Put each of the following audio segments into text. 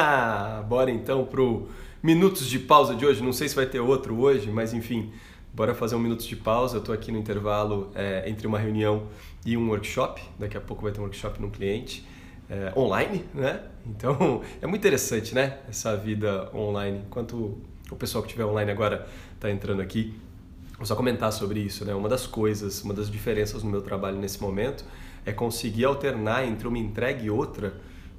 bora então pro minutos de pausa de hoje. Não sei se vai ter outro hoje, mas enfim, bora fazer um minutos de pausa. Eu estou aqui no intervalo é, entre uma reunião e um workshop. Daqui a pouco vai ter um workshop num cliente é, online, né? Então é muito interessante, né? Essa vida online. Enquanto o pessoal que estiver online agora está entrando aqui, vou só comentar sobre isso, né? Uma das coisas, uma das diferenças no meu trabalho nesse momento é conseguir alternar entre uma entrega e outra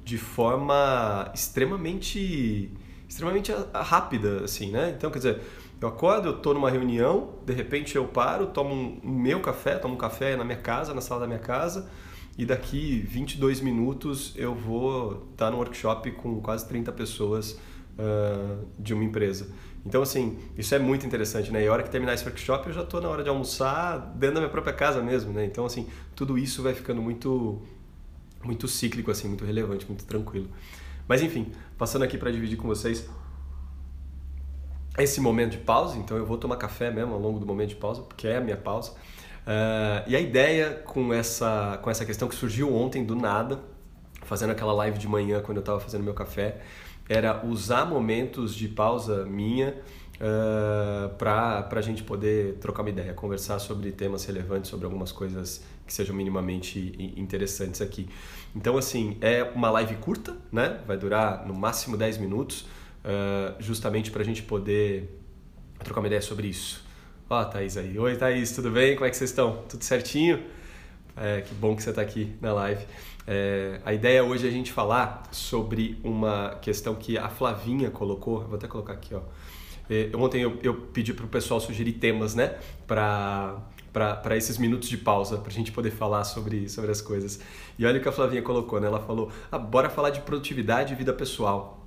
de forma extremamente extremamente rápida, assim, né? Então, quer dizer, eu acordo, eu estou numa reunião, de repente eu paro, tomo um meu café, tomo um café na minha casa, na sala da minha casa, e daqui 22 minutos eu vou estar tá workshop com quase 30 pessoas uh, de uma empresa. Então, assim, isso é muito interessante, né? E a hora que terminar esse workshop, eu já estou na hora de almoçar dentro da minha própria casa mesmo, né? Então, assim, tudo isso vai ficando muito muito cíclico, assim, muito relevante, muito tranquilo. Mas enfim, passando aqui para dividir com vocês esse momento de pausa, então eu vou tomar café mesmo ao longo do momento de pausa, porque é a minha pausa. Uh, e a ideia com essa, com essa questão que surgiu ontem do nada, fazendo aquela live de manhã quando eu estava fazendo meu café, era usar momentos de pausa minha uh, para a gente poder trocar uma ideia, conversar sobre temas relevantes, sobre algumas coisas que sejam minimamente interessantes aqui. Então, assim, é uma live curta, né? Vai durar no máximo 10 minutos, uh, justamente para a gente poder trocar uma ideia sobre isso. Ó, oh, Thaís aí. Oi, Thaís, tudo bem? Como é que vocês estão? Tudo certinho? É, que bom que você está aqui na live. É, a ideia hoje é a gente falar sobre uma questão que a Flavinha colocou. Vou até colocar aqui, ó. É, ontem eu, eu pedi para o pessoal sugerir temas, né? Para para esses minutos de pausa, para a gente poder falar sobre, sobre as coisas. E olha o que a Flavinha colocou, né? Ela falou: ah, bora falar de produtividade e vida pessoal.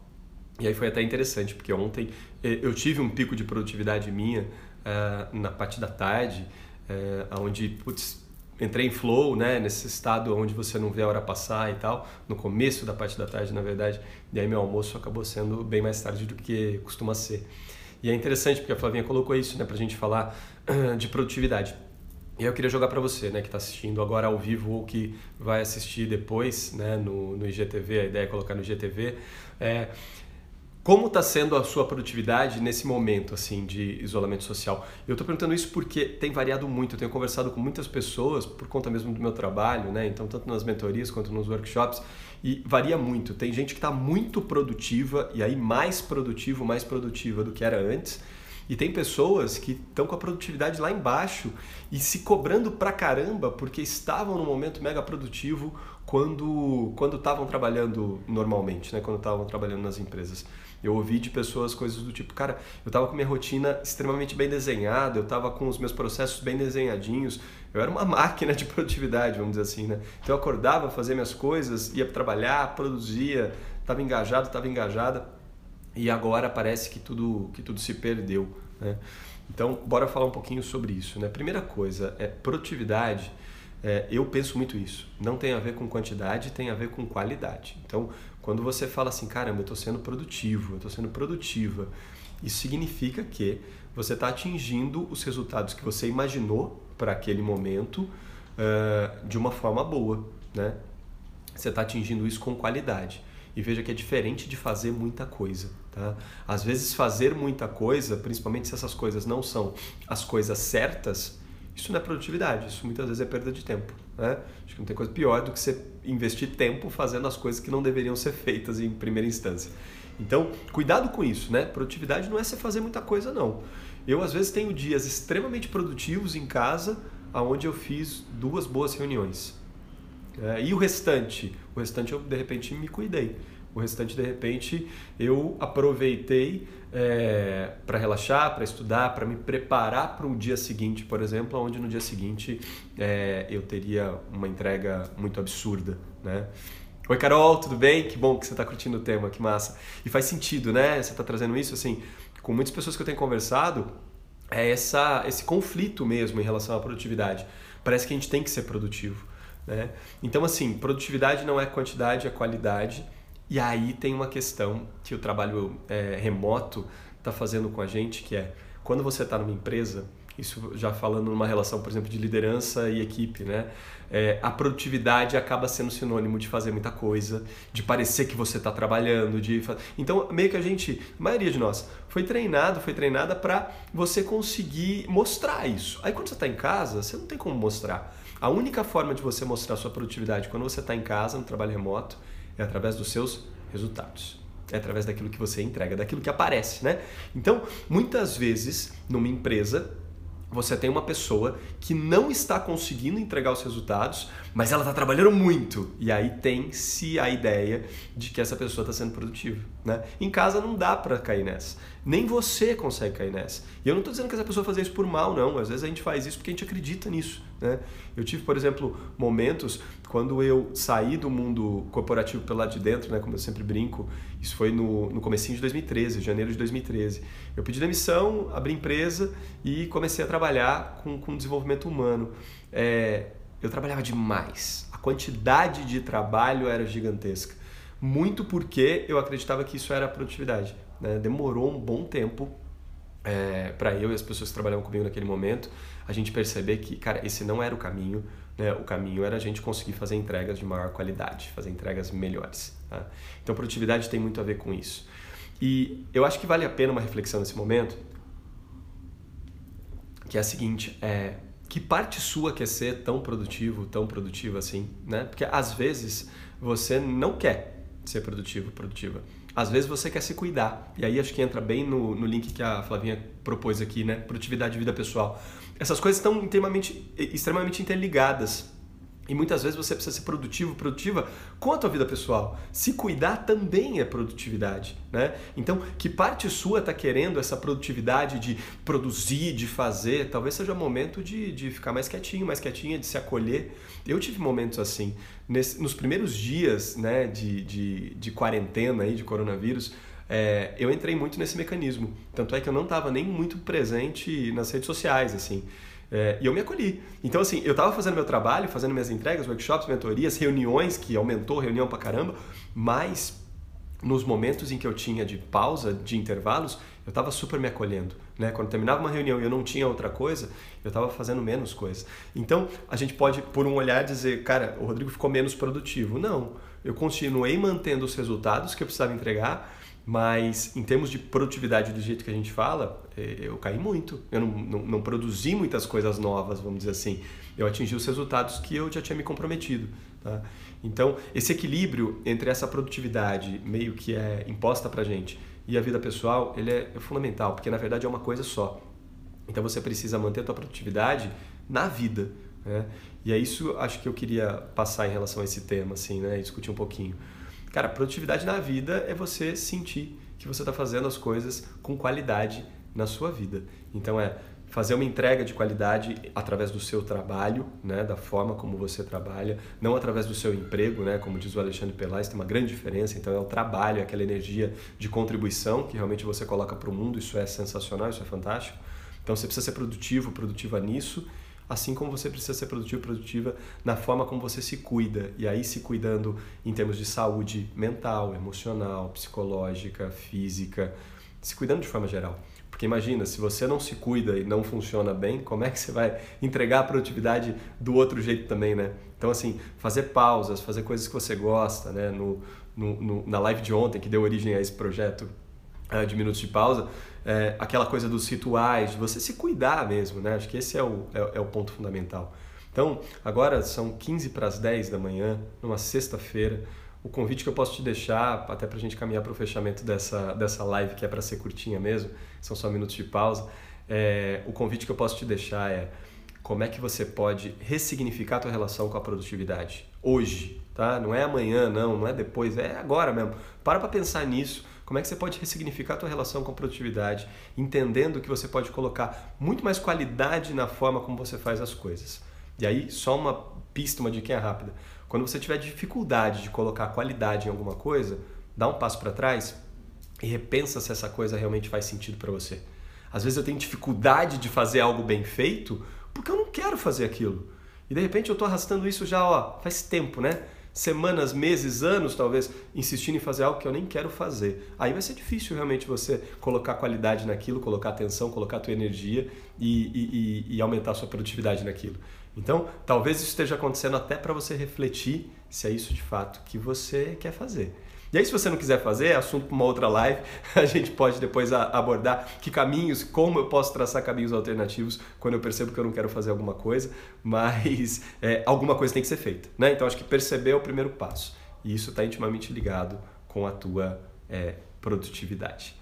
E aí foi até interessante, porque ontem eh, eu tive um pico de produtividade minha uh, na parte da tarde, uh, onde, putz, entrei em flow, né? Nesse estado onde você não vê a hora passar e tal, no começo da parte da tarde, na verdade. E aí meu almoço acabou sendo bem mais tarde do que costuma ser. E é interessante porque a Flavinha colocou isso, né? Pra gente falar de produtividade. E eu queria jogar para você, né, que está assistindo agora ao vivo ou que vai assistir depois, né, no, no IGTV, a ideia é colocar no IGTV, é, como está sendo a sua produtividade nesse momento assim de isolamento social? Eu estou perguntando isso porque tem variado muito. Eu tenho conversado com muitas pessoas por conta mesmo do meu trabalho, né? Então tanto nas mentorias quanto nos workshops e varia muito. Tem gente que está muito produtiva e aí mais produtivo, mais produtiva do que era antes e tem pessoas que estão com a produtividade lá embaixo e se cobrando pra caramba porque estavam no momento mega produtivo quando quando estavam trabalhando normalmente, né? Quando estavam trabalhando nas empresas. Eu ouvi de pessoas coisas do tipo, cara, eu estava com minha rotina extremamente bem desenhada, eu estava com os meus processos bem desenhadinhos, eu era uma máquina de produtividade, vamos dizer assim, né? Então eu acordava, fazia minhas coisas, ia trabalhar, produzia, estava engajado, estava engajada e agora parece que tudo, que tudo se perdeu. Né? Então, bora falar um pouquinho sobre isso. Né? Primeira coisa, é produtividade. É, eu penso muito isso. Não tem a ver com quantidade, tem a ver com qualidade. Então, quando você fala assim, caramba, eu estou sendo produtivo, eu estou sendo produtiva, isso significa que você está atingindo os resultados que você imaginou para aquele momento uh, de uma forma boa. Né? Você está atingindo isso com qualidade e veja que é diferente de fazer muita coisa. Tá? Às vezes, fazer muita coisa, principalmente se essas coisas não são as coisas certas, isso não é produtividade, isso muitas vezes é perda de tempo. Né? Acho que não tem coisa pior do que você investir tempo fazendo as coisas que não deveriam ser feitas em primeira instância. Então, cuidado com isso, né? Produtividade não é você fazer muita coisa, não. Eu, às vezes, tenho dias extremamente produtivos em casa, onde eu fiz duas boas reuniões. É, e o restante? O restante eu de repente me cuidei. O restante de repente eu aproveitei é, para relaxar, para estudar, para me preparar para o dia seguinte, por exemplo, onde no dia seguinte é, eu teria uma entrega muito absurda, né? Oi Carol, tudo bem? Que bom que você está curtindo o tema, que massa. E faz sentido, né? Você está trazendo isso assim, com muitas pessoas que eu tenho conversado, é essa, esse conflito mesmo em relação à produtividade. Parece que a gente tem que ser produtivo. Né? Então, assim, produtividade não é quantidade, é qualidade. E aí tem uma questão que o trabalho é, remoto está fazendo com a gente, que é quando você está numa empresa, isso já falando numa relação, por exemplo, de liderança e equipe, né? É, a produtividade acaba sendo sinônimo de fazer muita coisa, de parecer que você está trabalhando, de então meio que a gente, a maioria de nós, foi treinado, foi treinada para você conseguir mostrar isso. Aí quando você está em casa, você não tem como mostrar. A única forma de você mostrar sua produtividade quando você está em casa, no trabalho remoto, é através dos seus resultados. É através daquilo que você entrega, daquilo que aparece, né? Então, muitas vezes, numa empresa, você tem uma pessoa que não está conseguindo entregar os resultados, mas ela está trabalhando muito. E aí tem-se a ideia de que essa pessoa está sendo produtiva. Né? Em casa não dá para cair nessa. Nem você consegue cair nessa. E eu não estou dizendo que essa pessoa fazer isso por mal, não. Às vezes a gente faz isso porque a gente acredita nisso. Né? Eu tive, por exemplo, momentos quando eu saí do mundo corporativo pelo lado de dentro, né, como eu sempre brinco, isso foi no, no comecinho de 2013, janeiro de 2013. Eu pedi demissão, abri empresa e comecei a trabalhar com, com desenvolvimento humano. É, eu trabalhava demais. A quantidade de trabalho era gigantesca. Muito porque eu acreditava que isso era produtividade. Né? Demorou um bom tempo é, para eu e as pessoas que trabalhavam comigo naquele momento a gente perceber que, cara, esse não era o caminho. Né? O caminho era a gente conseguir fazer entregas de maior qualidade, fazer entregas melhores. Tá? Então, produtividade tem muito a ver com isso. E eu acho que vale a pena uma reflexão nesse momento, que é a seguinte: é, que parte sua quer ser tão produtivo, tão produtiva assim, né? Porque às vezes você não quer ser produtivo, produtiva. Às vezes você quer se cuidar. E aí acho que entra bem no, no link que a Flavinha propôs aqui, né? Produtividade e vida pessoal. Essas coisas estão extremamente, extremamente interligadas. E muitas vezes você precisa ser produtivo, produtiva com a tua vida pessoal. Se cuidar também é produtividade, né? Então, que parte sua está querendo essa produtividade de produzir, de fazer? Talvez seja momento de, de ficar mais quietinho, mais quietinha, de se acolher. Eu tive momentos assim. Nesse, nos primeiros dias né, de, de, de quarentena, aí, de coronavírus, é, eu entrei muito nesse mecanismo. Tanto é que eu não estava nem muito presente nas redes sociais, assim. É, e eu me acolhi. Então, assim, eu estava fazendo meu trabalho, fazendo minhas entregas, workshops, mentorias, reuniões, que aumentou reunião pra caramba, mas nos momentos em que eu tinha de pausa, de intervalos, eu estava super me acolhendo. Né? Quando terminava uma reunião e eu não tinha outra coisa, eu estava fazendo menos coisa. Então, a gente pode, por um olhar, dizer, cara, o Rodrigo ficou menos produtivo. Não, eu continuei mantendo os resultados que eu precisava entregar, mas em termos de produtividade do jeito que a gente fala, é, eu caí muito. Eu não, não, não, produzi muitas coisas novas, vamos dizer assim. Eu atingi os resultados que eu já tinha me comprometido. Tá? Então, esse equilíbrio entre essa produtividade meio que é imposta pra gente e a vida pessoal, ele é, é fundamental, porque na verdade é uma coisa só. Então você precisa manter a tua produtividade na vida. Né? E é isso acho que eu queria passar em relação a esse tema, assim, né? discutir um pouquinho. Cara, produtividade na vida é você sentir que você está fazendo as coisas com qualidade na sua vida. Então é fazer uma entrega de qualidade através do seu trabalho, né, da forma como você trabalha, não através do seu emprego, né, como diz o Alexandre Pelais, tem uma grande diferença. Então é o trabalho, é aquela energia de contribuição que realmente você coloca para o mundo. Isso é sensacional, isso é fantástico. Então você precisa ser produtivo, produtiva nisso assim como você precisa ser produtivo produtiva na forma como você se cuida. E aí se cuidando em termos de saúde mental, emocional, psicológica, física, se cuidando de forma geral. Porque imagina, se você não se cuida e não funciona bem, como é que você vai entregar a produtividade do outro jeito também, né? Então, assim, fazer pausas, fazer coisas que você gosta, né? No, no, no na live de ontem, que deu origem a esse projeto uh, de Minutos de Pausa, é, aquela coisa dos rituais, de você se cuidar mesmo, né? Acho que esse é o, é, é o ponto fundamental. Então, agora são 15 para as 10 da manhã, numa sexta-feira. O convite que eu posso te deixar, até para a gente caminhar para o fechamento dessa, dessa live, que é para ser curtinha mesmo, são só minutos de pausa. É, o convite que eu posso te deixar é como é que você pode ressignificar a tua relação com a produtividade hoje, tá? Não é amanhã, não, não é depois, é agora mesmo. Para para pensar nisso. Como é que você pode ressignificar a tua relação com produtividade, entendendo que você pode colocar muito mais qualidade na forma como você faz as coisas. E aí, só uma pista, uma dica rápida. Quando você tiver dificuldade de colocar qualidade em alguma coisa, dá um passo para trás e repensa se essa coisa realmente faz sentido para você. Às vezes eu tenho dificuldade de fazer algo bem feito porque eu não quero fazer aquilo. E de repente eu estou arrastando isso já ó, faz tempo, né? Semanas, meses, anos talvez insistindo em fazer algo que eu nem quero fazer. Aí vai ser difícil realmente você colocar qualidade naquilo, colocar atenção, colocar tua energia e, e, e aumentar sua produtividade naquilo. Então, talvez isso esteja acontecendo até para você refletir se é isso de fato que você quer fazer. E aí, se você não quiser fazer, é assunto para uma outra live, a gente pode depois abordar que caminhos, como eu posso traçar caminhos alternativos quando eu percebo que eu não quero fazer alguma coisa, mas é, alguma coisa tem que ser feita. Né? Então, acho que perceber é o primeiro passo. E isso está intimamente ligado com a tua é, produtividade.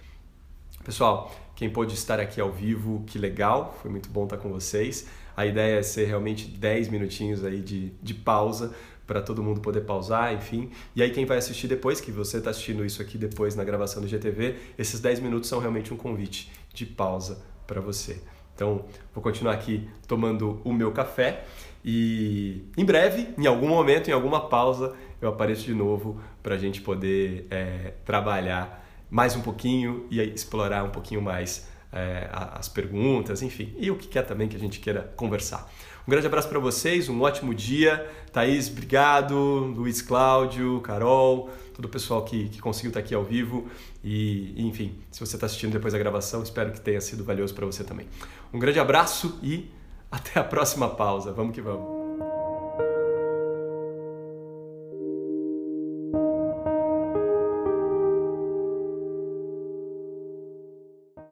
Pessoal, quem pôde estar aqui ao vivo, que legal, foi muito bom estar com vocês. A ideia é ser realmente 10 minutinhos aí de, de pausa para todo mundo poder pausar, enfim. E aí quem vai assistir depois, que você está assistindo isso aqui depois na gravação do GTV, esses 10 minutos são realmente um convite de pausa para você. Então, vou continuar aqui tomando o meu café e em breve, em algum momento, em alguma pausa, eu apareço de novo para a gente poder é, trabalhar mais um pouquinho e explorar um pouquinho mais é, as perguntas, enfim, e o que quer também que a gente queira conversar. Um grande abraço para vocês, um ótimo dia. Thaís, obrigado. Luiz Cláudio, Carol, todo o pessoal que, que conseguiu estar aqui ao vivo. E, enfim, se você está assistindo depois da gravação, espero que tenha sido valioso para você também. Um grande abraço e até a próxima pausa. Vamos que vamos.